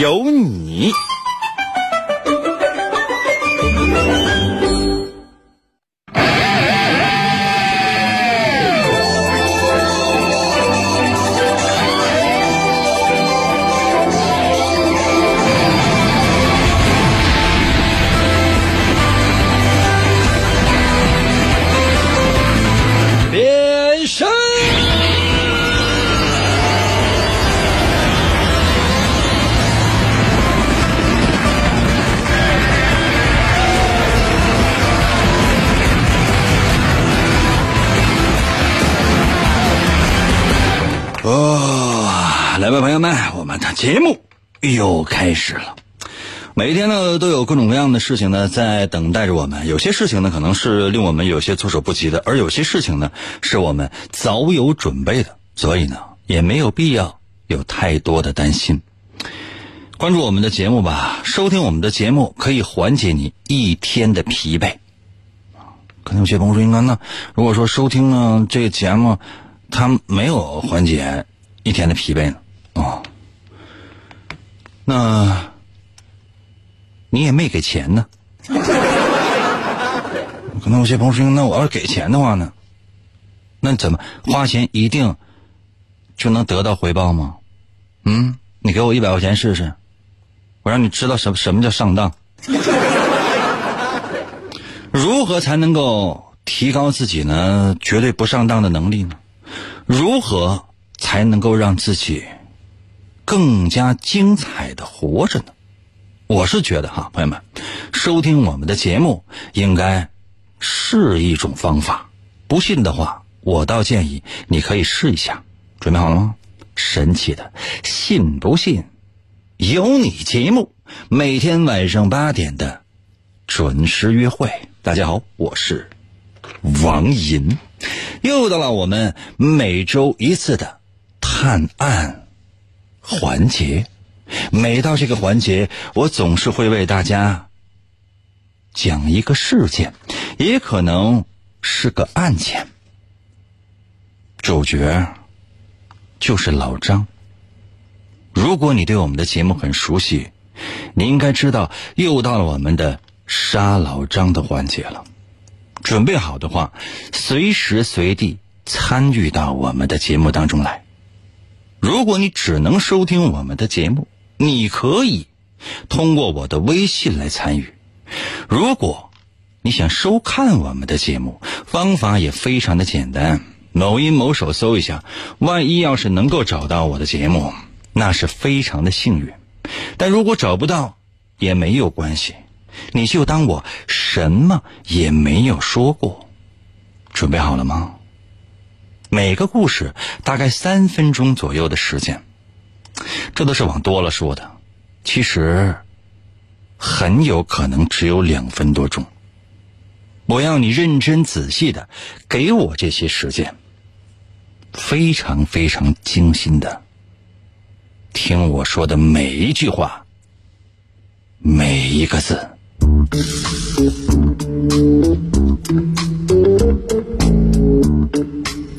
有你。节目又开始了。每一天呢，都有各种各样的事情呢在等待着我们。有些事情呢，可能是令我们有些措手不及的，而有些事情呢，是我们早有准备的。所以呢，也没有必要有太多的担心。关注我们的节目吧，收听我们的节目可以缓解你一天的疲惫。可能有些朋友说：“应该呢如果说收听呢这个节目，它没有缓解一天的疲惫呢？”哦，那你也没给钱呢。可能有些朋友说：“那我要是给钱的话呢？那怎么花钱一定就能得到回报吗？”嗯，你给我一百块钱试试，我让你知道什么什么叫上当。如何才能够提高自己呢？绝对不上当的能力呢？如何才能够让自己更加精彩的活着呢？我是觉得哈，朋友们，收听我们的节目应该是一种方法。不信的话，我倒建议你可以试一下。准备好了吗？神奇的，信不信有你节目，每天晚上八点的准时约会。大家好，我是王银，又到了我们每周一次的探案环节。每到这个环节，我总是会为大家讲一个事件，也可能是个案件。主角就是老张。如果你对我们的节目很熟悉，你应该知道，又到了我们的杀老张的环节了。准备好的话，随时随地参与到我们的节目当中来。如果你只能收听我们的节目，你可以通过我的微信来参与。如果你想收看我们的节目，方法也非常的简单。某音某手搜一下，万一要是能够找到我的节目，那是非常的幸运。但如果找不到，也没有关系，你就当我什么也没有说过。准备好了吗？每个故事大概三分钟左右的时间，这都是往多了说的。其实很有可能只有两分多钟。我要你认真仔细的给我这些时间，非常非常精心的听我说的每一句话，每一个字。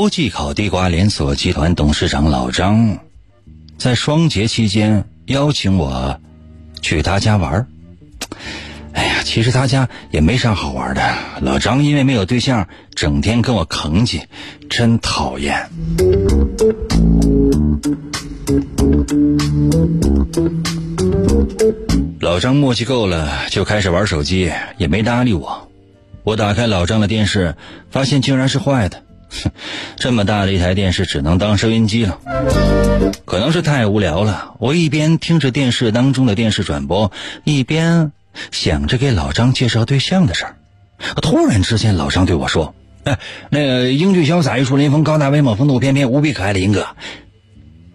国际烤地瓜连锁集团董事长老张，在双节期间邀请我去他家玩儿哎呀，其实他家也没啥好玩的。老张因为没有对象，整天跟我吭叽，真讨厌。老张默契够了，就开始玩手机，也没搭理我。我打开老张的电视，发现竟然是坏的。哼 这么大的一台电视，只能当收音机了。可能是太无聊了，我一边听着电视当中的电视转播，一边想着给老张介绍对象的事儿。突然之间，老张对我说：“哎，那个英俊潇洒、玉树临风、高大威猛、风度翩翩、无比可爱的英哥，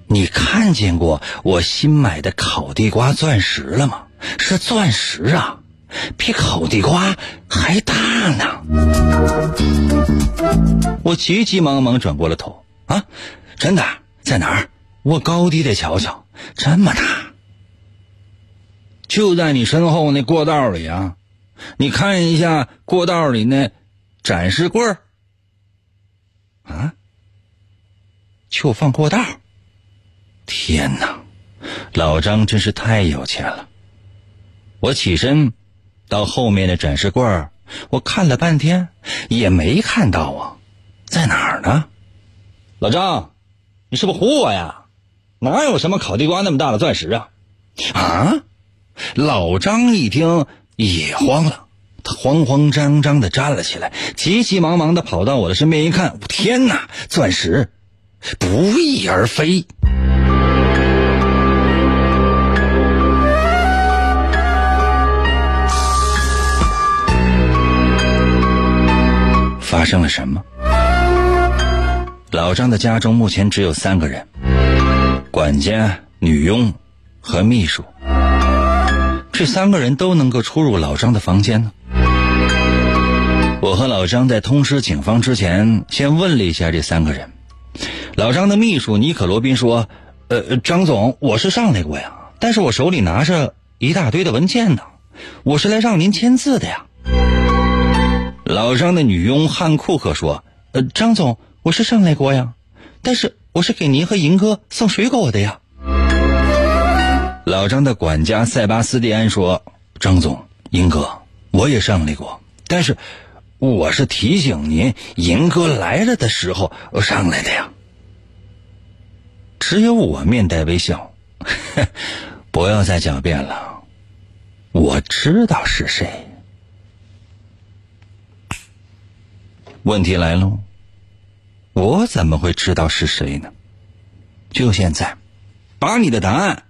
你看见过我新买的烤地瓜钻石了吗？是钻石啊，比烤地瓜还大呢！”我急急忙忙转过了头，啊，真的在哪儿？我高低得瞧瞧，这么大，就在你身后那过道里啊！你看一下过道里那展示柜儿，啊，就放过道。天哪，老张真是太有钱了！我起身到后面的展示柜儿，我看了半天也没看到啊，在哪儿呢？老张，你是不是唬我呀？哪有什么烤地瓜那么大的钻石啊？啊！老张一听也慌了，他慌慌张张的站了起来，急急忙忙的跑到我的身边一看，天哪！钻石不翼而飞。发生了什么？老张的家中目前只有三个人。管家、女佣和秘书，这三个人都能够出入老张的房间呢。我和老张在通知警方之前，先问了一下这三个人。老张的秘书尼可罗宾说：“呃，张总，我是上来过呀，但是我手里拿着一大堆的文件呢，我是来让您签字的呀。”老张的女佣汉库克说：“呃，张总，我是上来过呀，但是。”我是给您和银哥送水果的呀。老张的管家塞巴斯蒂安说：“张总，银哥，我也上来过，但是我是提醒您，银哥来了的时候上来的呀。”只有我面带微笑，不要再狡辩了，我知道是谁。问题来喽。我怎么会知道是谁呢？就现在，把你的答案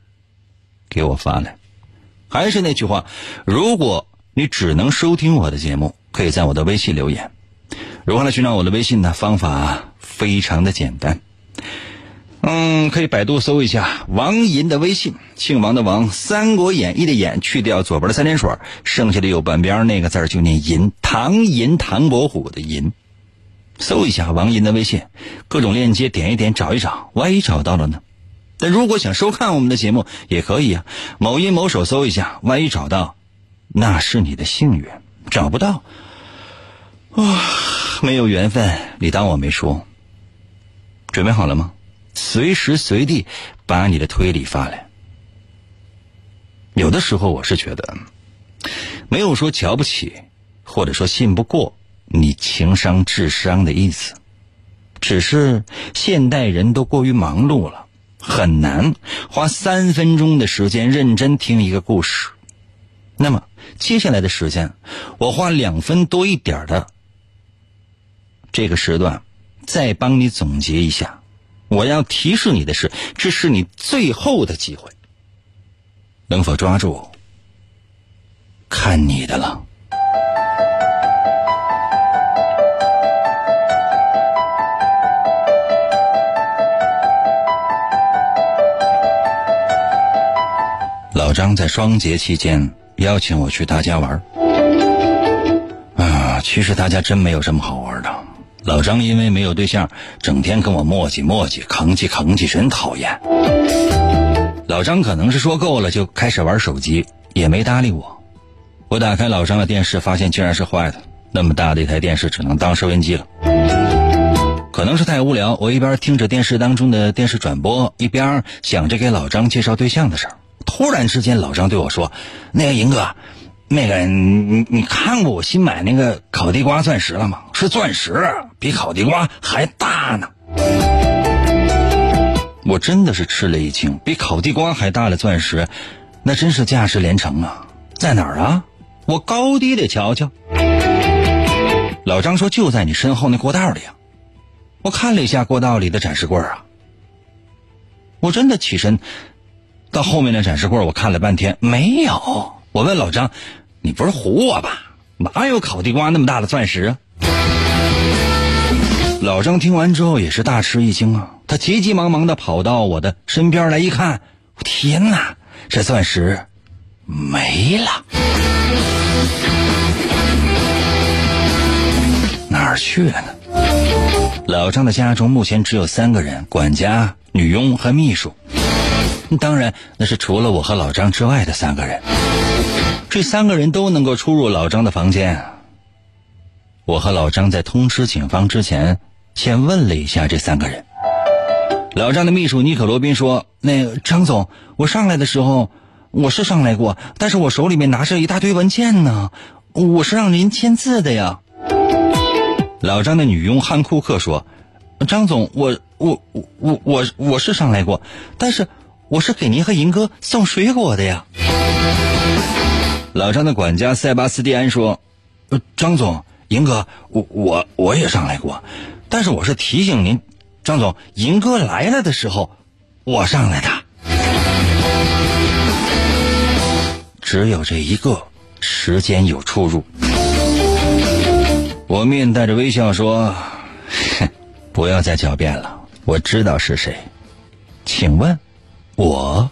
给我发来。还是那句话，如果你只能收听我的节目，可以在我的微信留言。如何来寻找我的微信呢？方法非常的简单。嗯，可以百度搜一下王银的微信，姓王的王，《三国演义》的演，去掉左边的三点水，剩下的右半边那个字就念银，唐银，唐伯虎的银。搜一下王银的微信，各种链接点一点找一找，万一找到了呢？但如果想收看我们的节目也可以啊。某音某手搜一下，万一找到，那是你的幸运；找不到，哇，没有缘分，你当我没说。准备好了吗？随时随地把你的推理发来。有的时候我是觉得，没有说瞧不起，或者说信不过。你情商、智商的意思，只是现代人都过于忙碌了，很难花三分钟的时间认真听一个故事。那么接下来的时间，我花两分多一点的这个时段，再帮你总结一下。我要提示你的是，这是你最后的机会，能否抓住，看你的了。老张在双节期间邀请我去他家玩啊，其实他家真没有什么好玩的。老张因为没有对象，整天跟我磨叽磨叽，吭叽吭叽，真讨厌。老张可能是说够了，就开始玩手机，也没搭理我。我打开老张的电视，发现竟然是坏的，那么大的一台电视只能当收音机了。可能是太无聊，我一边听着电视当中的电视转播，一边想着给老张介绍对象的事儿。突然之间，老张对我说：“那个银哥，那个你你看过我新买那个烤地瓜钻石了吗？是钻石，比烤地瓜还大呢。”我真的是吃了一惊，比烤地瓜还大的钻石，那真是价值连城啊！在哪儿啊？我高低得瞧瞧。老张说：“就在你身后那过道里啊。”我看了一下过道里的展示柜啊，我真的起身到后面的展示柜，我看了半天没有。我问老张：“你不是唬我吧？哪有烤地瓜那么大的钻石啊？”老张听完之后也是大吃一惊啊，他急急忙忙的跑到我的身边来一看，天哪，这钻石没了，哪儿去了呢？老张的家中目前只有三个人：管家、女佣和秘书。当然，那是除了我和老张之外的三个人。这三个人都能够出入老张的房间。我和老张在通知警方之前。先问了一下这三个人。老张的秘书尼可罗宾说：“那张总，我上来的时候我是上来过，但是我手里面拿着一大堆文件呢，我是让您签字的呀。”老张的女佣汉库克说：“张总，我我我我我是上来过，但是我是给您和银哥送水果的呀。”老张的管家塞巴斯蒂安说：“呃张总，银哥，我我我也上来过。”但是我是提醒您，张总，银哥来了的时候，我上来的。只有这一个，时间有出入。我面带着微笑说：“哼 不要再狡辩了，我知道是谁。请问，我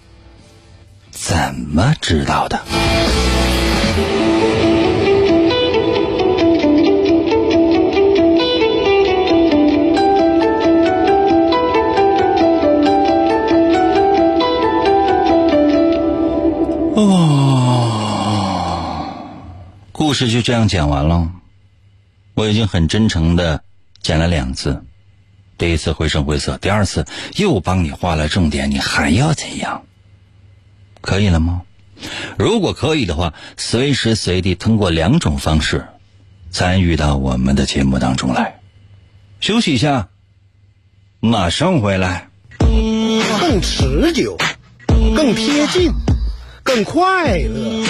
怎么知道的？”哦，故事就这样讲完了。我已经很真诚的讲了两次，第一次绘声绘色，第二次又帮你画了重点，你还要怎样？可以了吗？如果可以的话，随时随地通过两种方式参与到我们的节目当中来。休息一下，马上回来。更持久，更贴近。更快乐，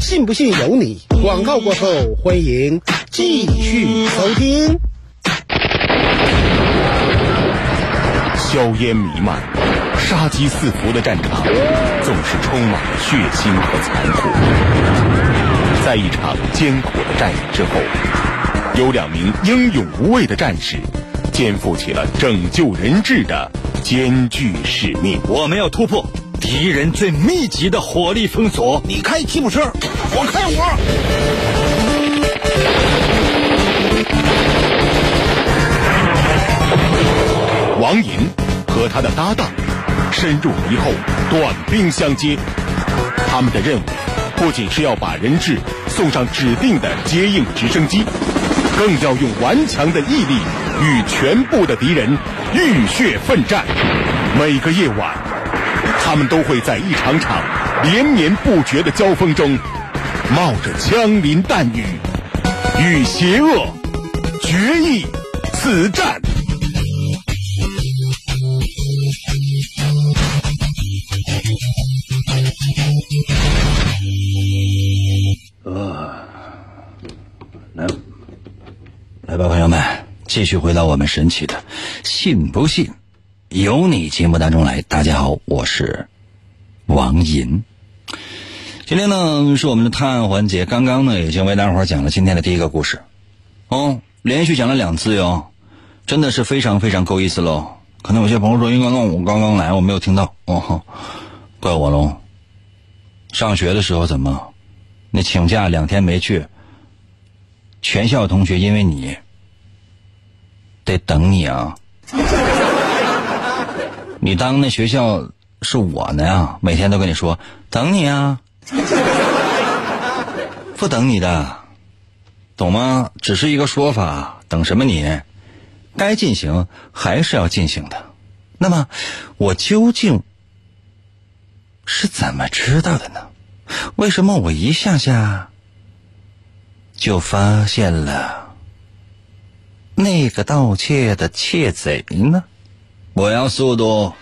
信不信由你。广告过后，欢迎继续收听。硝烟弥漫、杀机四伏的战场，总是充满了血腥和残酷。在一场艰苦的战役之后，有两名英勇无畏的战士，肩负起了拯救人质的艰巨使命。我们要突破。敌人最密集的火力封锁，你开吉普车，我开我。王银和他的搭档深入敌后，短兵相接。他们的任务不仅是要把人质送上指定的接应直升机，更要用顽强的毅力与全部的敌人浴血奋战。每个夜晚。他们都会在一场场连绵不绝的交锋中，冒着枪林弹雨，与邪恶决一死战。继续回到我们神奇的“信不信”。由你节目当中来，大家好，我是王银。今天呢是我们的探案环节，刚刚呢已经为大伙讲了今天的第一个故事，哦，连续讲了两次哟，真的是非常非常够意思喽。可能有些朋友说，因为我刚刚来，我没有听到，哦，怪我喽。上学的时候怎么，那请假两天没去，全校同学因为你得等你啊。你当那学校是我呢呀？每天都跟你说等你啊，不等你的，懂吗？只是一个说法，等什么你？该进行还是要进行的。那么我究竟是怎么知道的呢？为什么我一下下就发现了那个盗窃的窃贼呢？我要速度。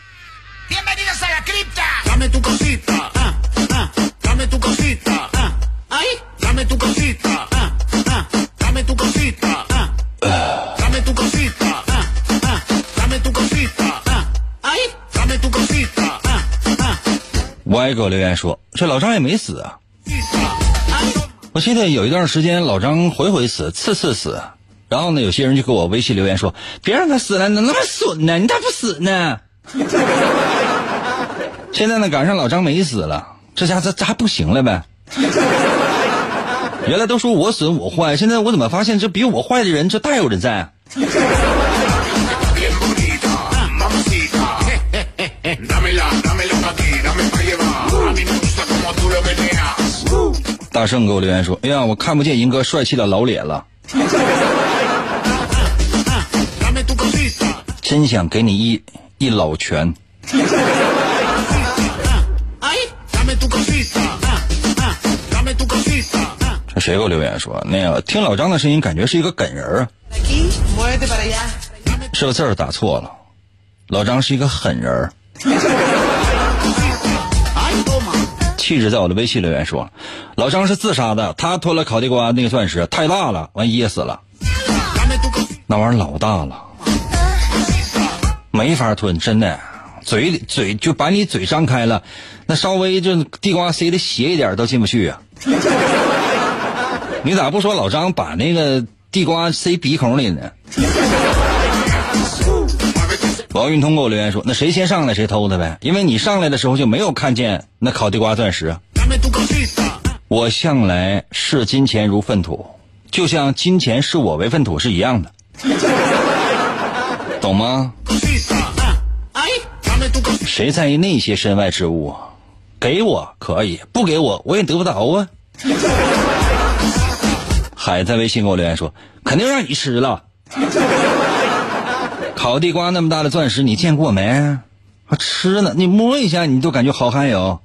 Y 狗留言说这老张也没死啊。我记得有一段时间老张回回死次次死。然后呢，有些人就给我微信留言说，别让他死了，怎么那么损呢？你咋不死呢？现在呢，赶上老张没死了，这下这这还不行了呗？原来都说我损我坏，现在我怎么发现这比我坏的人这大有人在、啊？大圣给我留言说，哎呀，我看不见银哥帅气的老脸了，真想给你一一老拳。这谁给我留言说，那个听老张的声音，感觉是一个梗人儿啊，是个字儿打错了。老张是一个狠人儿。气质在我的微信留言说，老张是自杀的，他吞了烤地瓜那个钻石太大了，完噎死了，那玩意儿老大了，没法吞，真的，嘴里嘴就把你嘴张开了，那稍微就地瓜塞的斜一点都进不去啊。你咋不说老张把那个地瓜塞鼻孔里呢？王运通给我留言说：“那谁先上来谁偷的呗，因为你上来的时候就没有看见那烤地瓜钻石。我向来视金钱如粪土，就像金钱视我为粪土是一样的，懂吗？谁在意那些身外之物？给我可以，不给我我也得不到啊。海在微信给我留言说：“肯定让你吃了。烤地瓜那么大的钻石，你见过没？还吃呢，你摸一下你都感觉好汗哟。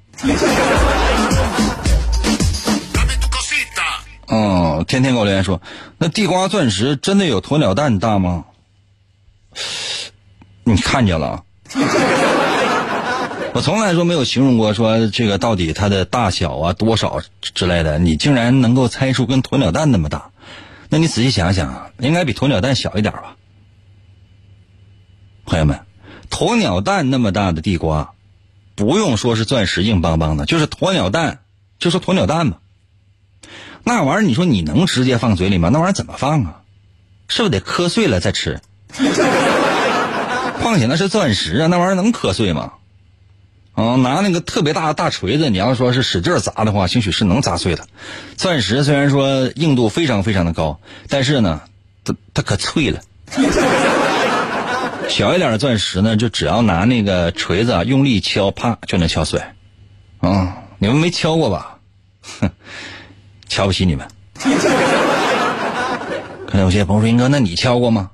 哦，天天给我留言说，那地瓜钻石真的有鸵鸟蛋大吗？你看见了？我从来说没有形容过说这个到底它的大小啊多少之类的，你竟然能够猜出跟鸵鸟蛋那么大，那你仔细想想啊，应该比鸵鸟蛋小一点吧？朋友们，鸵鸟蛋那么大的地瓜，不用说是钻石硬邦邦的，就是鸵鸟蛋，就说鸵鸟蛋吧。那玩意儿，你说你能直接放嘴里吗？那玩意儿怎么放啊？是不是得磕碎了再吃？况且那是钻石啊，那玩意儿能磕碎吗？啊，拿那个特别大的大锤子，你要说是使劲砸的话，兴许是能砸碎的。钻石虽然说硬度非常非常的高，但是呢，它它可脆了。小一点的钻石呢，就只要拿那个锤子啊用力敲，啪就能敲碎。啊，你们没敲过吧？哼。瞧不起你们。可能有些朋友说：“英哥，那你敲过吗？”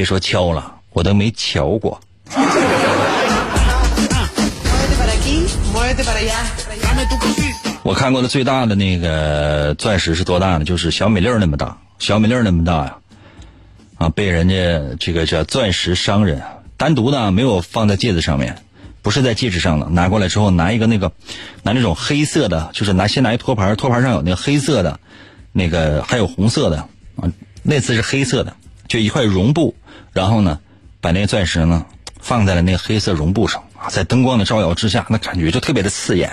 别说敲了，我都没瞧过。我看过的最大的那个钻石是多大呢？就是小米粒儿那么大，小米粒儿那么大呀！啊，被人家这个叫钻石商人单独的没有放在戒指上面，不是在戒指上的，拿过来之后拿一个那个拿那种黑色的，就是拿先拿一托盘，托盘上有那个黑色的，那个还有红色的啊，那次是黑色的，就一块绒布，然后呢把那个钻石呢放在了那个黑色绒布上啊，在灯光的照耀之下，那感觉就特别的刺眼。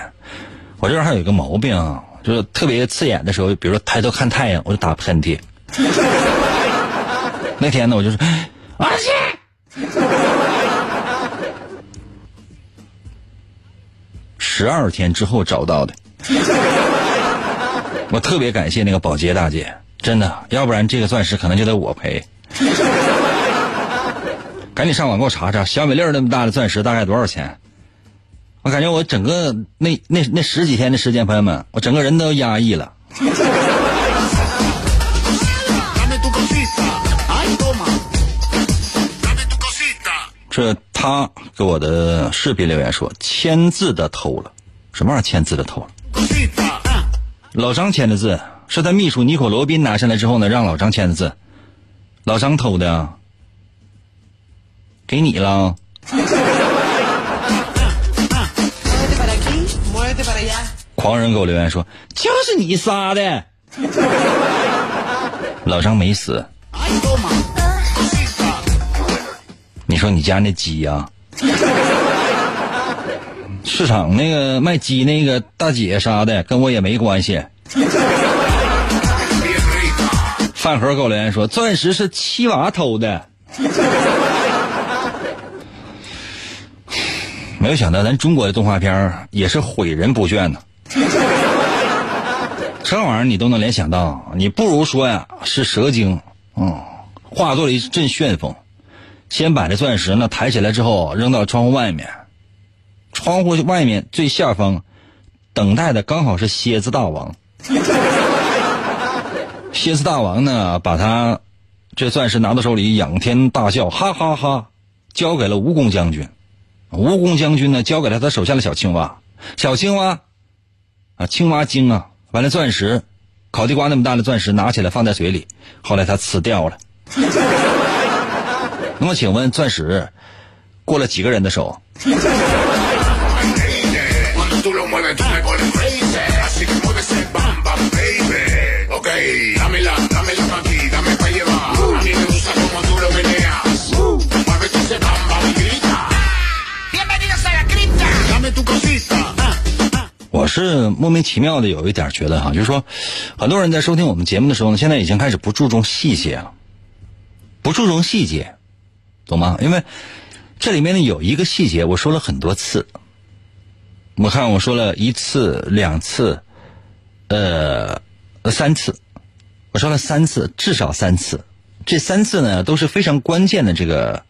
我这人还有一个毛病啊，就是特别刺眼的时候，比如说抬头看太阳，我就打喷嚏。那天呢，我就说，我去，十二天之后找到的。我特别感谢那个保洁大姐，真的，要不然这个钻石可能就得我赔。赶紧上网给我查查，小米粒儿那么大的钻石大概多少钱？我感觉我整个那那那十几天的时间，朋友们，我整个人都压抑了。这他给我的视频留言说，签字的偷了，什么玩意儿签字的偷了？老张签的字是他秘书尼可罗宾拿下来之后呢，让老张签的字，老张偷的啊，给你了。狂人给我留言说就是你杀的。老张没死。你说你家那鸡呀？市场那个卖鸡那个大姐杀的跟我也没关系。饭盒给我留言说钻石是七娃偷的。没有想到咱中国的动画片儿也是毁人不倦呢。这玩意儿你都能联想到，你不如说呀是蛇精，嗯，化作了一阵旋风，先把这钻石呢抬起来之后扔到窗户外面，窗户外面最下方等待的刚好是蝎子大王。蝎子大王呢，把他这钻石拿到手里，仰天大笑，哈哈哈交给了蜈蚣将军。蜈蚣将军呢，交给了他手下的小青蛙。小青蛙啊，青蛙精啊，完了钻石，烤地瓜那么大的钻石拿起来放在嘴里，后来他吃掉了。那么，请问钻石过了几个人的手？是莫名其妙的有一点觉得哈，就是说，很多人在收听我们节目的时候呢，现在已经开始不注重细节了，不注重细节，懂吗？因为这里面呢有一个细节，我说了很多次，我看我说了一次、两次，呃，三次，我说了三次，至少三次，这三次呢都是非常关键的这个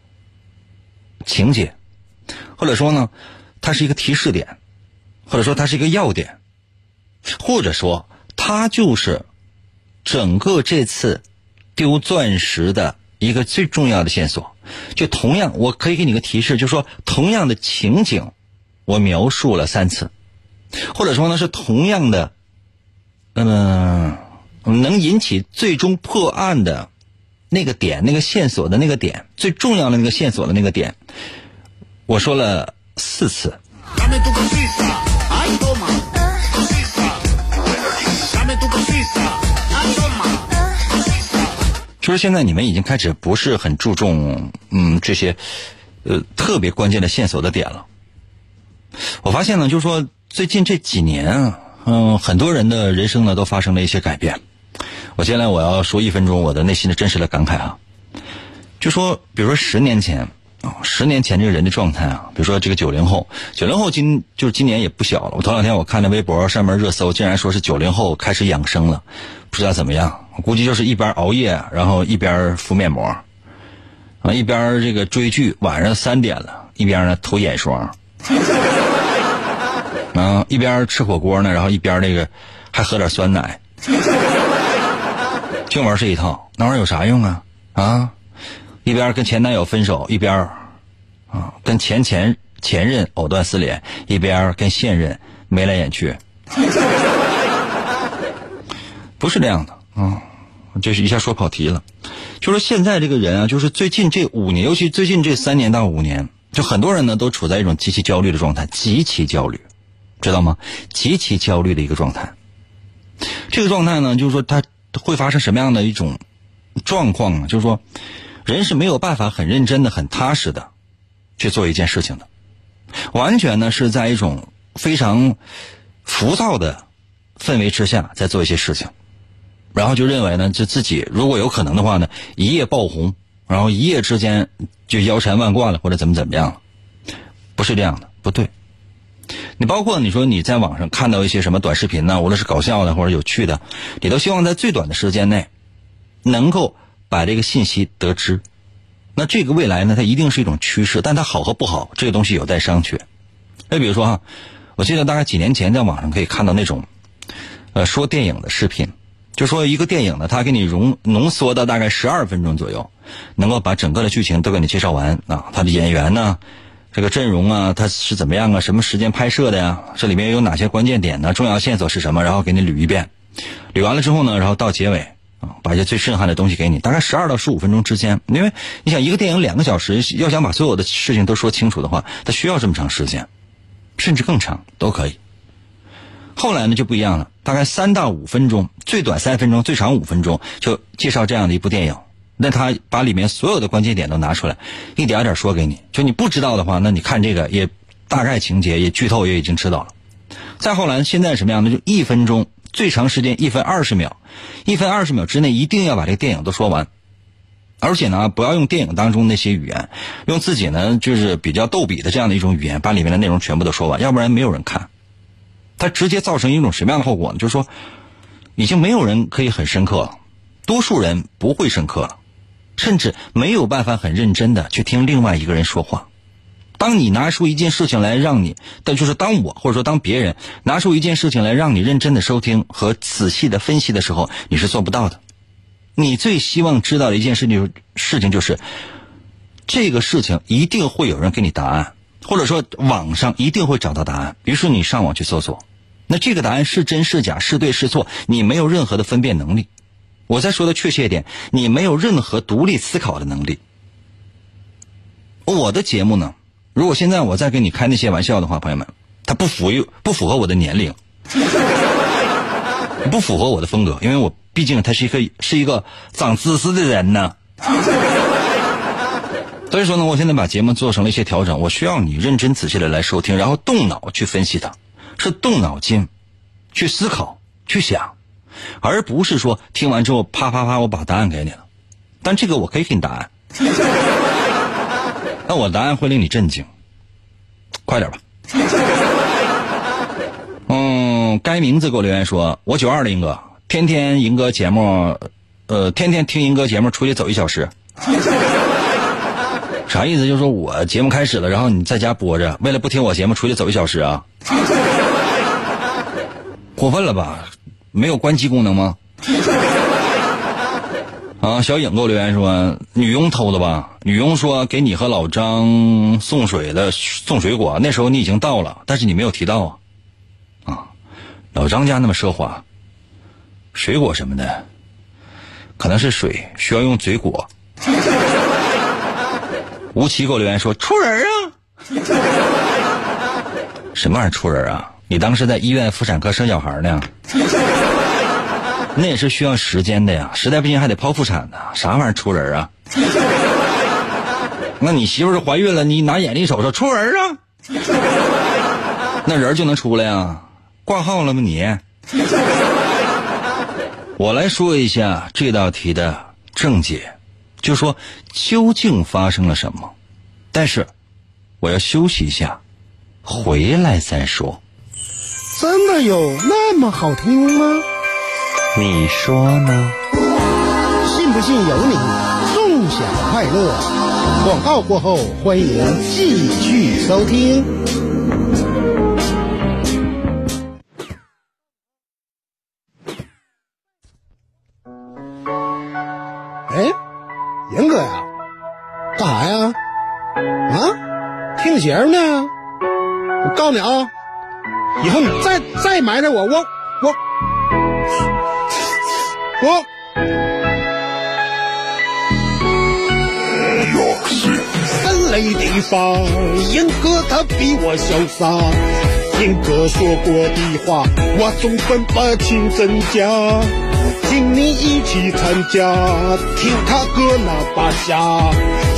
情节，或者说呢，它是一个提示点。或者说它是一个要点，或者说它就是整个这次丢钻石的一个最重要的线索。就同样，我可以给你个提示，就是说同样的情景，我描述了三次，或者说呢是同样的，嗯、能引起最终破案的那个点、那个线索的那个点、最重要的那个线索的那个点，我说了四次。就是现在你们已经开始不是很注重嗯这些呃特别关键的线索的点了。我发现呢，就是说最近这几年啊，嗯，很多人的人生呢都发生了一些改变。我接下来我要说一分钟我的内心的真实的感慨啊，就说比如说十年前啊，十年前这个人的状态啊，比如说这个九零后，九零后今就是今年也不小了。我头两天我看了微博上面热搜，竟然说是九零后开始养生了，不知道怎么样。估计就是一边熬夜，然后一边敷面膜，啊，一边这个追剧，晚上三点了，一边呢涂眼霜，啊，一边吃火锅呢，然后一边那个还喝点酸奶，净玩这一套，那玩意儿有啥用啊？啊，一边跟前男友分手，一边啊跟前前前任藕断丝连，一边跟现任眉来眼去，不是这样的啊。这是一下说跑题了，就说现在这个人啊，就是最近这五年，尤其最近这三年到五年，就很多人呢都处在一种极其焦虑的状态，极其焦虑，知道吗？极其焦虑的一个状态。这个状态呢，就是说他会发生什么样的一种状况呢？就是说，人是没有办法很认真的、很踏实的去做一件事情的，完全呢是在一种非常浮躁的氛围之下在做一些事情。然后就认为呢，就自己如果有可能的话呢，一夜爆红，然后一夜之间就腰缠万贯了，或者怎么怎么样，不是这样的，不对。你包括你说你在网上看到一些什么短视频呢，无论是搞笑的或者有趣的，你都希望在最短的时间内能够把这个信息得知。那这个未来呢，它一定是一种趋势，但它好和不好，这个东西有待商榷。再比如说哈，我记得大概几年前在网上可以看到那种，呃，说电影的视频。就说一个电影呢，它给你浓浓缩到大概十二分钟左右，能够把整个的剧情都给你介绍完啊。它的演员呢，这个阵容啊，它是怎么样啊？什么时间拍摄的呀？这里面有哪些关键点呢？重要线索是什么？然后给你捋一遍，捋完了之后呢，然后到结尾啊，把一些最震撼的东西给你，大概十二到十五分钟之间。因为你想一个电影两个小时，要想把所有的事情都说清楚的话，它需要这么长时间，甚至更长都可以。后来呢就不一样了，大概三到五分钟，最短三分钟，最长五分钟，就介绍这样的一部电影。那他把里面所有的关键点都拿出来，一点点说给你。就你不知道的话，那你看这个也大概情节也剧透也已经知道了。再后来，现在什么样的？就一分钟，最长时间一分二十秒，一分二十秒之内一定要把这个电影都说完。而且呢，不要用电影当中那些语言，用自己呢就是比较逗比的这样的一种语言，把里面的内容全部都说完，要不然没有人看。它直接造成一种什么样的后果呢？就是说，已经没有人可以很深刻了，多数人不会深刻了，甚至没有办法很认真的去听另外一个人说话。当你拿出一件事情来让你，但就是当我或者说当别人拿出一件事情来让你认真的收听和仔细的分析的时候，你是做不到的。你最希望知道的一件事情，事情就是这个事情一定会有人给你答案，或者说网上一定会找到答案。于是你上网去搜索，那这个答案是真是假，是对是错，你没有任何的分辨能力。我再说的确切一点，你没有任何独立思考的能力。我的节目呢，如果现在我再跟你开那些玩笑的话，朋友们，它不符于不符合我的年龄，不符合我的风格，因为我毕竟他是一个是一个长知识的人呢。所以说呢，我现在把节目做成了一些调整，我需要你认真仔细的来收听，然后动脑去分析它，是动脑筋去思考去想，而不是说听完之后啪啪啪我把答案给你了，但这个我可以给你答案，那我答案会令你震惊，快点吧。嗯，该名字给我留言说，我九二的英哥，天天赢哥节目，呃，天天听赢哥节目，出去走一小时。啥意思？就是说我节目开始了，然后你在家播着，为了不听我节目出去走一小时啊？过分了吧？没有关机功能吗？啊，小影给我留言说，女佣偷的吧？女佣说给你和老张送水的送水果，那时候你已经到了，但是你没有提到啊。啊，老张家那么奢华，水果什么的，可能是水需要用嘴裹。吴奇给我留言说出人啊！什么玩意儿出人啊？你当时在医院妇产科生小孩呢？那也是需要时间的呀，实在不行还得剖腹产呢。啥玩意儿出人啊？那你媳妇儿怀孕了，你拿眼力瞅瞅出人啊？那人就能出来啊？挂号了吗你？我来说一下这道题的正解。就说究竟发生了什么？但是我要休息一下，回来再说。真的有那么好听吗？你说呢？信不信由你，纵享快乐。广告过后，欢迎继续收听。哎，严哥呀，干啥呀？啊，听节目呢？我告诉你啊，以后你再再埋汰我，我我我。三雷地方，严哥他比我潇洒。严哥说过的话，我总分不清真假。请你一起参加，听他哥那把下，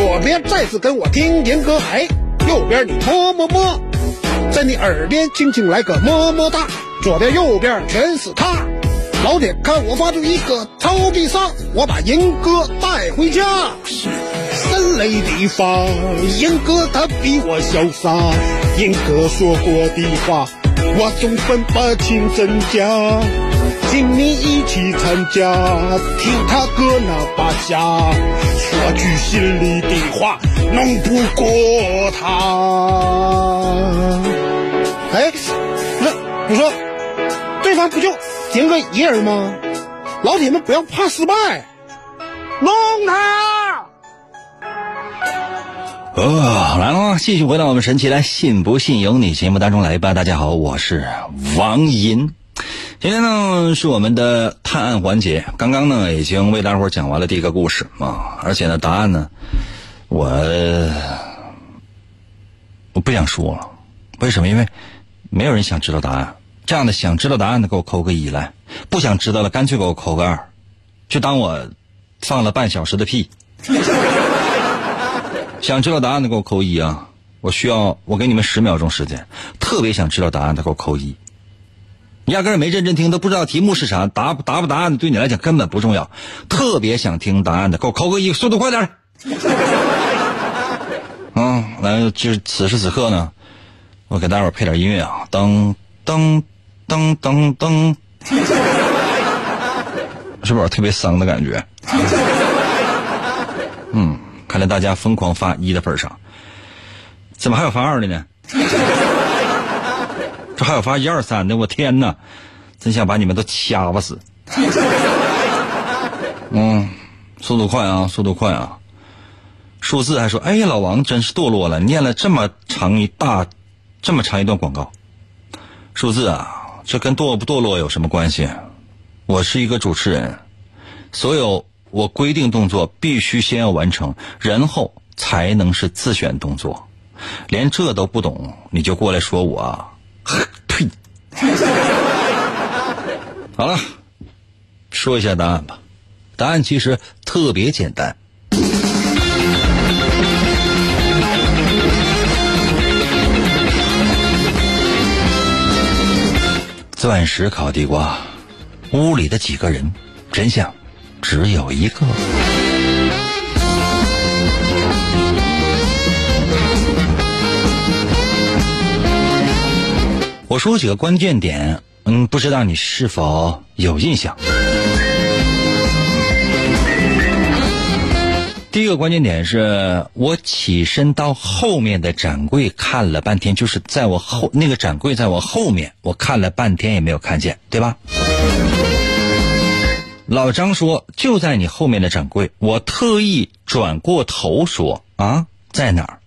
左边再次跟我听银哥，嗨，右边你么么么。在你耳边轻轻来个么么哒，左边右边全是他。老铁，看我发出一个超必杀，我把银哥带回家。三雷地方，银哥他比我潇洒。银哥说过的话，我总分不清真假。请你一起参加，听他哥那把下，说句心里的话，弄不过他。哎，那你说对方不就点个一人吗？老铁们不要怕失败，弄他！哦，来了，继续回到我们神奇来信不信由你节目当中来吧。大家好，我是王银。今天呢是我们的探案环节，刚刚呢已经为大伙讲完了第一个故事啊，而且呢答案呢我我不想说了，为什么？因为没有人想知道答案。这样的想知道答案的给我扣个一来，不想知道了干脆给我扣个二，就当我放了半小时的屁。想知道答案的给我扣一啊！我需要我给你们十秒钟时间，特别想知道答案的给我扣一。压根儿没认真听，都不知道题目是啥，答答不答案对你来讲根本不重要。特别想听答案的，给我扣个一，速度快点儿。嗯，来，就是此时此刻呢，我给大伙儿配点音乐啊，噔噔噔噔噔，是不是特别丧的感觉？嗯，看来大家疯狂发一的份上，怎么还有发二的呢？这还有发一二三的，我天哪！真想把你们都掐巴死。嗯，速度快啊，速度快啊！数字还说：“哎呀，老王真是堕落了，念了这么长一大，这么长一段广告。”数字啊，这跟堕不堕落有什么关系？我是一个主持人，所有我规定动作必须先要完成，然后才能是自选动作。连这都不懂，你就过来说我？呸！好了，说一下答案吧。答案其实特别简单。钻石烤地瓜，屋里的几个人，真相只有一个。我说几个关键点，嗯，不知道你是否有印象？第一个关键点是我起身到后面的展柜看了半天，就是在我后那个展柜在我后面，我看了半天也没有看见，对吧？老张说就在你后面的展柜，我特意转过头说啊，在哪儿？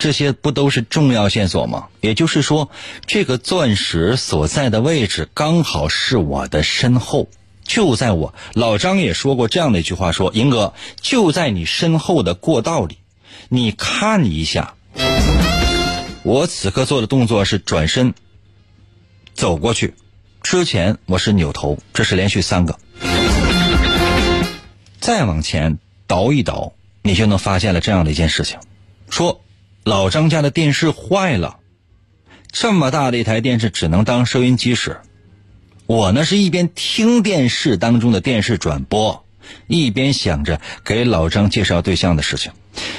这些不都是重要线索吗？也就是说，这个钻石所在的位置刚好是我的身后。就在我老张也说过这样的一句话：说银哥就在你身后的过道里，你看一下。我此刻做的动作是转身走过去，之前我是扭头，这是连续三个。再往前倒一倒，你就能发现了这样的一件事情：说老张家的电视坏了，这么大的一台电视只能当收音机使。我呢是一边听电视当中的电视转播，一边想着给老张介绍对象的事情。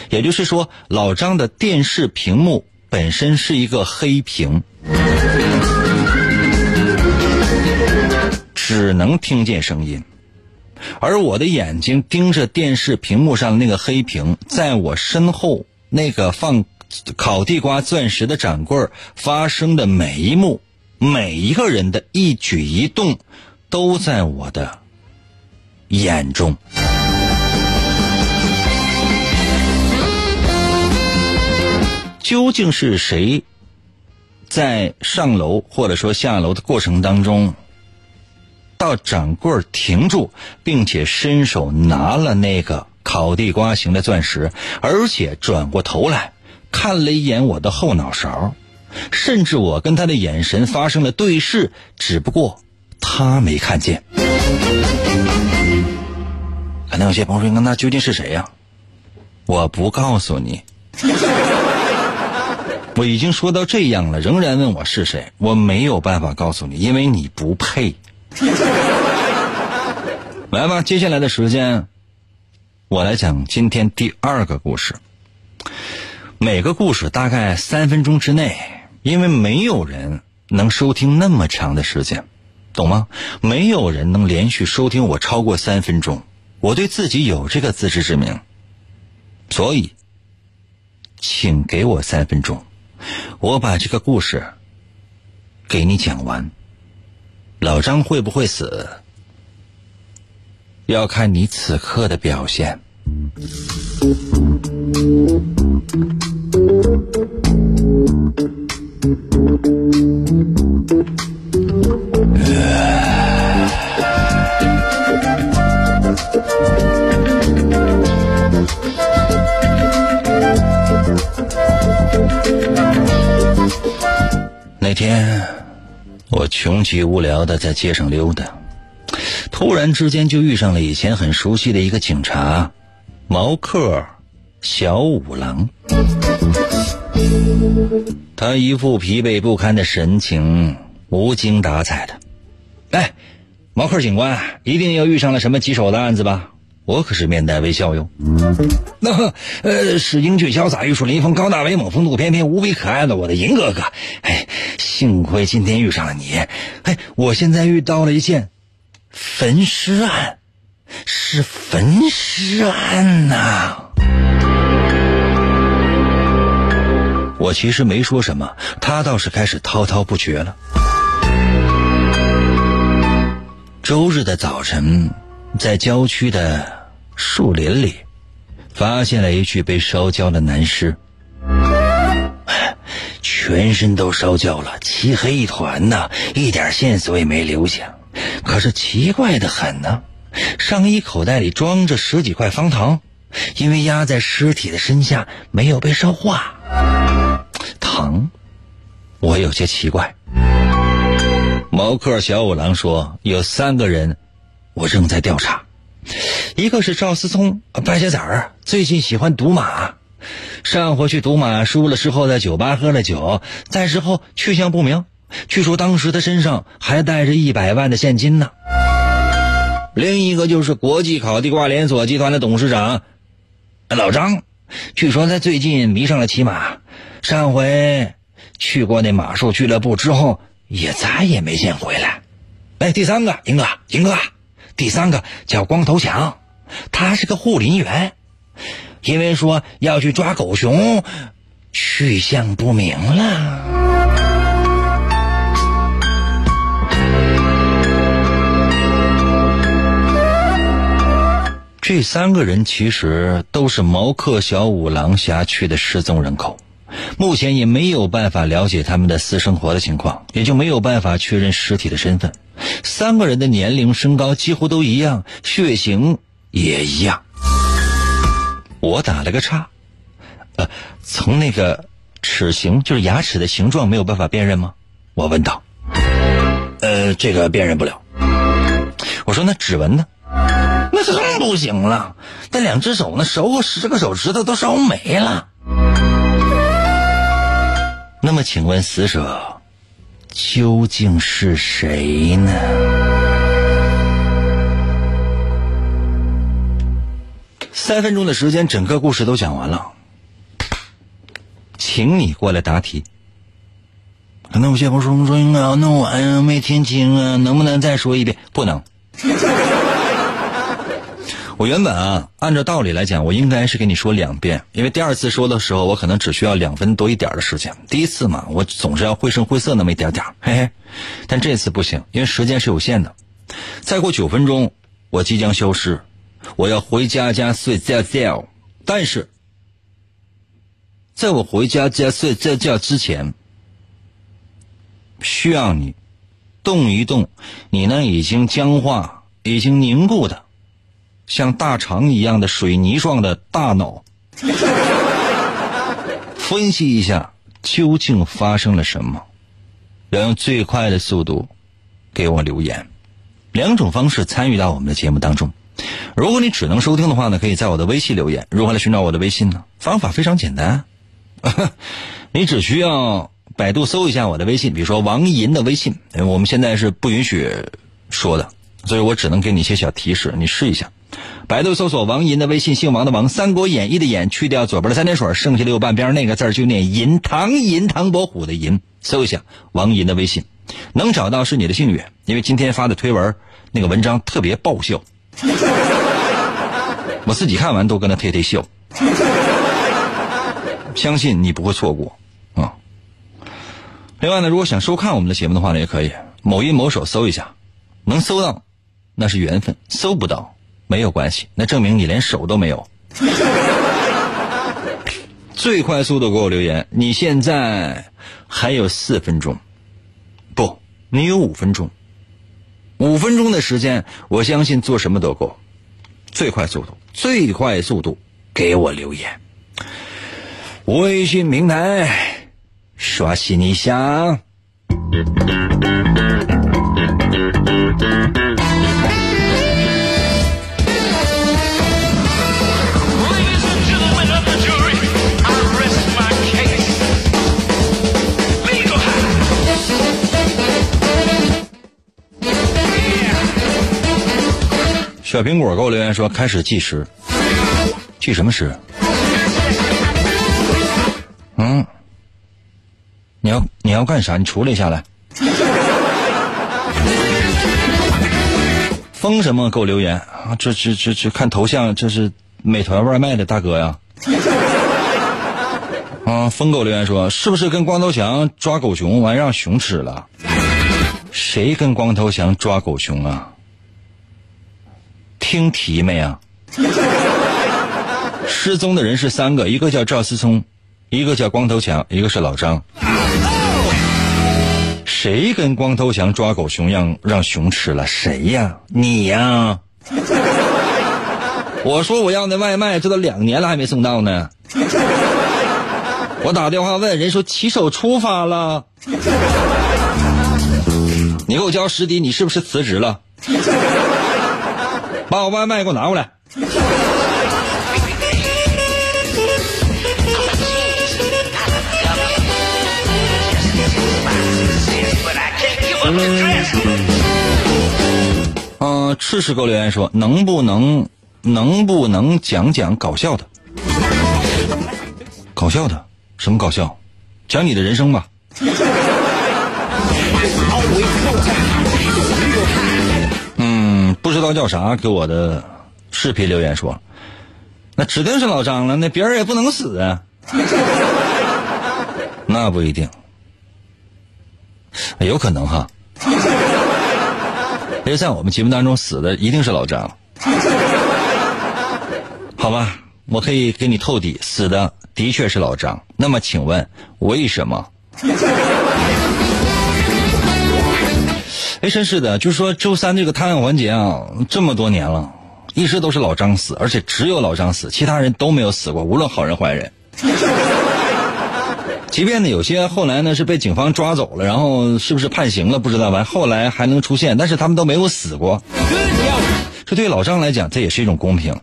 也就是说，老张的电视屏幕本身是一个黑屏，只能听见声音，而我的眼睛盯着电视屏幕上的那个黑屏，在我身后那个放烤地瓜钻石的展柜发生的每一幕。每一个人的一举一动，都在我的眼中。究竟是谁在上楼或者说下楼的过程当中，到展柜停住，并且伸手拿了那个烤地瓜形的钻石，而且转过头来看了一眼我的后脑勺？甚至我跟他的眼神发生了对视，只不过他没看见。可能有些朋友说：“那究竟是谁呀？”我不告诉你。我已经说到这样了，仍然问我是谁，我没有办法告诉你，因为你不配。来吧，接下来的时间，我来讲今天第二个故事。每个故事大概三分钟之内。因为没有人能收听那么长的时间，懂吗？没有人能连续收听我超过三分钟，我对自己有这个自知之明，所以，请给我三分钟，我把这个故事给你讲完。老张会不会死，要看你此刻的表现。那天，我穷极无聊的在街上溜达，突然之间就遇上了以前很熟悉的一个警察，毛克小五郎。他一副疲惫不堪的神情，无精打采的。哎，毛克警官，一定又遇上了什么棘手的案子吧？我可是面带微笑哟。那呃，是英俊潇洒、玉树临风、高大威猛、风度翩翩、无比可爱的我的银哥哥。哎，幸亏今天遇上了你。哎，我现在遇到了一件焚尸案，是焚尸案呐、我其实没说什么，他倒是开始滔滔不绝了。周日的早晨，在郊区的树林里，发现了一具被烧焦的男尸，全身都烧焦了，漆黑一团呐，一点线索也没留下。可是奇怪的很呢，上衣口袋里装着十几块方糖，因为压在尸体的身下，没有被烧化。糖，我有些奇怪。毛克小五郎说，有三个人，我正在调查。一个是赵思聪，败家子儿，最近喜欢赌马。上回去赌马输了之后，在酒吧喝了酒，再之后去向不明。据说当时他身上还带着一百万的现金呢。另一个就是国际烤地瓜连锁集团的董事长老张，据说他最近迷上了骑马，上回去过那马术俱乐部之后，也再也没见回来。哎，第三个，英哥，英哥，第三个叫光头强，他是个护林员，因为说要去抓狗熊，去向不明了。这三个人其实都是毛克小五郎辖区的失踪人口，目前也没有办法了解他们的私生活的情况，也就没有办法确认尸体的身份。三个人的年龄、身高几乎都一样，血型也一样。我打了个叉，呃，从那个齿形，就是牙齿的形状，没有办法辨认吗？我问道。呃，这个辨认不了。我说那指纹呢？那是更不行了，那两只手那手和十个手指头都烧没了。那么，请问死者究竟是谁呢？三分钟的时间，整个故事都讲完了，请你过来答题。可能有些朋友说：“说应该要弄完呀，没听清啊，能不能再说一遍？”不能。我原本啊，按照道理来讲，我应该是给你说两遍，因为第二次说的时候，我可能只需要两分多一点的时间。第一次嘛，我总是要绘声绘色那么一点点，嘿嘿。但这次不行，因为时间是有限的。再过九分钟，我即将消失，我要回家家睡觉觉。但是，在我回家家睡觉觉之前，需要你动一动你那已经僵化、已经凝固的。像大肠一样的水泥状的大脑，分析一下究竟发生了什么，要用最快的速度给我留言。两种方式参与到我们的节目当中。如果你只能收听的话呢，可以在我的微信留言。如何来寻找我的微信呢？方法非常简单，你只需要百度搜一下我的微信，比如说王银的微信，我们现在是不允许说的，所以我只能给你一些小提示，你试一下。百度搜索王银的微信，姓王的王，《三国演义》的演，去掉左边的三点水，剩下的右半边那个字就念银，唐银，唐伯虎的银。搜一下王银的微信，能找到是你的幸运，因为今天发的推文那个文章特别爆笑，我自己看完都跟他推推笑，相信你不会错过啊。另外呢，如果想收看我们的节目的话呢，也可以某音某手搜一下，能搜到那是缘分，搜不到没有关系，那证明你连手都没有。最快速度给我留言，你现在还有四分钟，不，你有五分钟。五分钟的时间，我相信做什么都够。最快速度，最快速度，给我留言。微信平台刷新一下。小苹果给我留言说开始计时，计什么时？嗯，你要你要干啥？你处理下来。封什么？给我留言啊！这这这这看头像，这是美团外卖的大哥呀。啊，疯狗留言说，是不是跟光头强抓狗熊完让熊吃了？谁跟光头强抓狗熊啊？听题没啊？失踪的人是三个，一个叫赵思聪，一个叫光头强，一个是老张。谁跟光头强抓狗熊让让熊吃了？谁呀？你呀？我说我要那外卖，这都两年了还没送到呢。我打电话问人说骑手出发了。你给我交实底，你是不是辞职了？把我外卖给我拿过来。嗯，赤赤给我留言说，能不能能不能讲讲搞笑的？搞笑的？什么搞笑？讲你的人生吧。道叫啥，给我的视频留言说，那指定是老张了，那别人也不能死啊。那不一定，有可能哈。因为在我们节目当中死的一定是老张，好吧，我可以给你透底，死的的确是老张。那么请问为什么？哎，真是的，就说周三这个探案环节啊，这么多年了，一直都是老张死，而且只有老张死，其他人都没有死过，无论好人坏人。即便呢，有些后来呢是被警方抓走了，然后是不是判刑了不知道，完后来还能出现，但是他们都没有死过。这对老张来讲，这也是一种公平。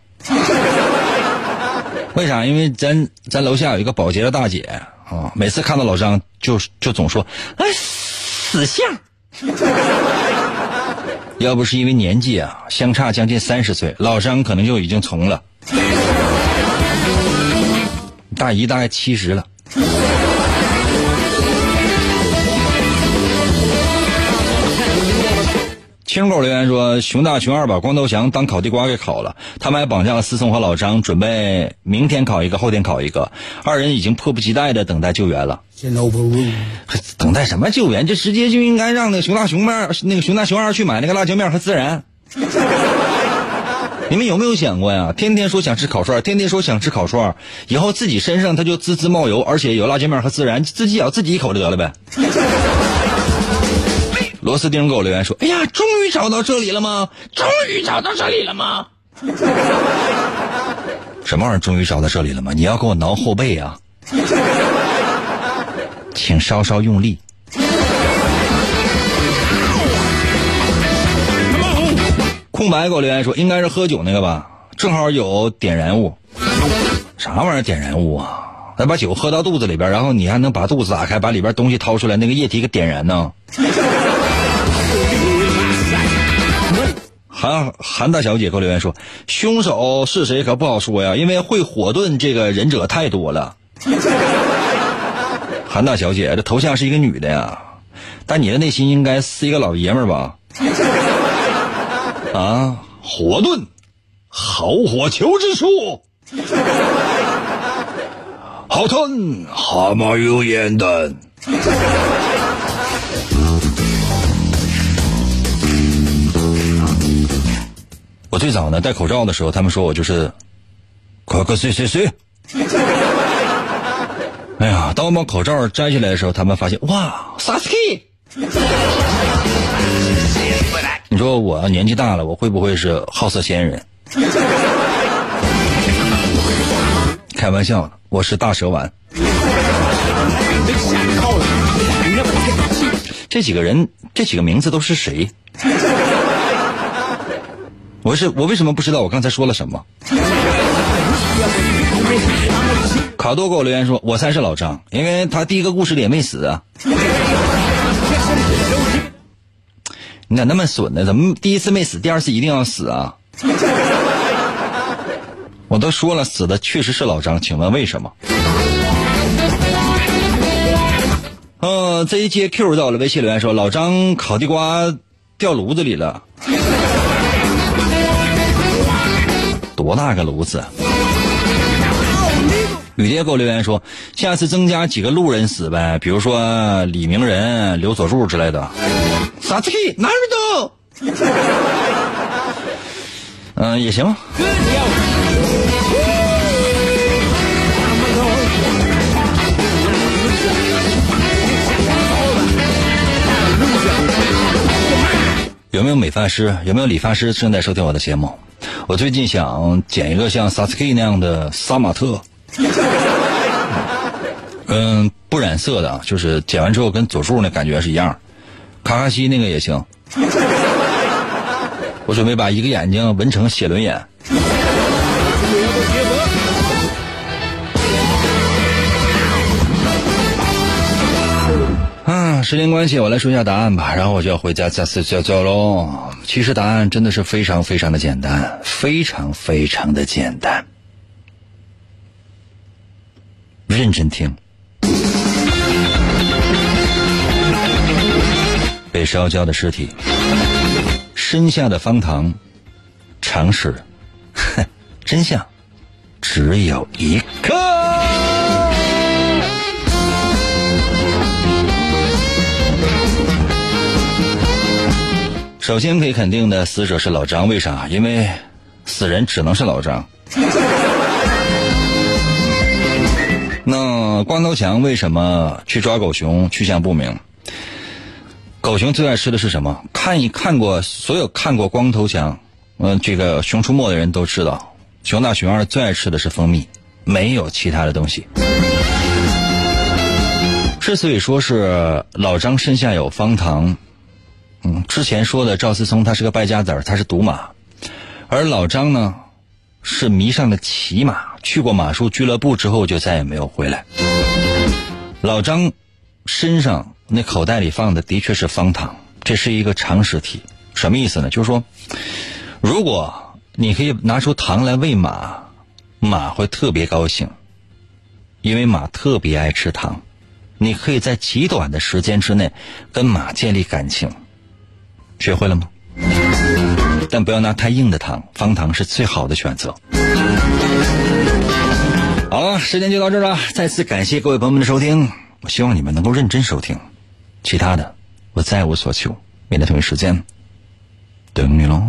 为啥？因为咱咱楼下有一个保洁的大姐啊，每次看到老张就就总说：“哎，死相。” 要不是因为年纪啊相差将近三十岁，老张可能就已经从了。大姨大概七十了。青狗留言说：“熊大、熊二把光头强当烤地瓜给烤了，他们还绑架了思聪和老张，准备明天烤一个，后天烤一个。二人已经迫不及待的等待救援了。等待什么救援？这直接就应该让那个熊大、熊二、那个熊大、熊二去买那个辣椒面和孜然。你们有没有想过呀？天天说想吃烤串，天天说想吃烤串，以后自己身上它就滋滋冒油，而且有辣椒面和孜然，自己咬自己一口得了呗。”螺丝钉给我留言说：“哎呀，终于找到这里了吗？终于找到这里了吗？什么玩意儿？终于找到这里了吗？你要给我挠后背啊？请稍稍用力。”空白给我留言说：“应该是喝酒那个吧？正好有点燃物。啥玩意儿点燃物啊？咱把酒喝到肚子里边，然后你还能把肚子打开，把里边东西掏出来，那个液体给点燃呢？”韩韩大小姐给我留言说：“凶手是谁可不好说呀，因为会火遁这个忍者太多了。”韩大小姐，这头像是一个女的呀，但你的内心应该是一个老爷们儿吧？啊，火遁，好火球之术，好吞蛤蟆油烟弹。我最早呢戴口罩的时候，他们说我就是快快睡睡睡。哎呀，当我把口罩摘下来的时候，他们发现哇，萨斯 k 你说我年纪大了，我会不会是好色仙人？开玩笑的，我是大蛇丸。这几个人，这几个名字都是谁？我是我为什么不知道我刚才说了什么？卡多给我留言说，我猜是老张，因为他第一个故事里也没死啊。你咋那么损呢？怎么第一次没死，第二次一定要死啊？我都说了，死的确实是老张，请问为什么？嗯，这一接 Q 到了，微信留言说老张烤地瓜掉炉子里了，多大个炉子？雨蝶给我留言说，下次增加几个路人死呗，比如说李明仁、刘佐助之类的。啥子？哪儿都？嗯，也行。有没有美发师？有没有理发师正在收听我的节目？我最近想剪一个像 Sasuke 那样的杀马特，嗯，不染色的，就是剪完之后跟佐助那感觉是一样。卡卡西那个也行。我准备把一个眼睛纹成写轮眼。时间关系，我来说一下答案吧，然后我就要回家再次交交喽。其实答案真的是非常非常的简单，非常非常的简单。认真听。被烧焦的尸体，身下的方糖，常识，哼，真相只有一个。首先可以肯定的，死者是老张，为啥？因为死人只能是老张。那光头强为什么去抓狗熊？去向不明。狗熊最爱吃的是什么？看一看过所有看过光头强，嗯，这个《熊出没》的人都知道，熊大熊二最爱吃的是蜂蜜，没有其他的东西。之所以说是老张身下有方糖，嗯，之前说的赵思聪他是个败家子儿，他是赌马，而老张呢是迷上了骑马，去过马术俱乐部之后就再也没有回来。老张身上。那口袋里放的的确是方糖，这是一个常识题。什么意思呢？就是说，如果你可以拿出糖来喂马，马会特别高兴，因为马特别爱吃糖。你可以在极短的时间之内跟马建立感情。学会了吗？但不要拿太硬的糖，方糖是最好的选择。好了，时间就到这儿了。再次感谢各位朋友们的收听，我希望你们能够认真收听。其他的，我再无所求。明天同一时间，等你喽。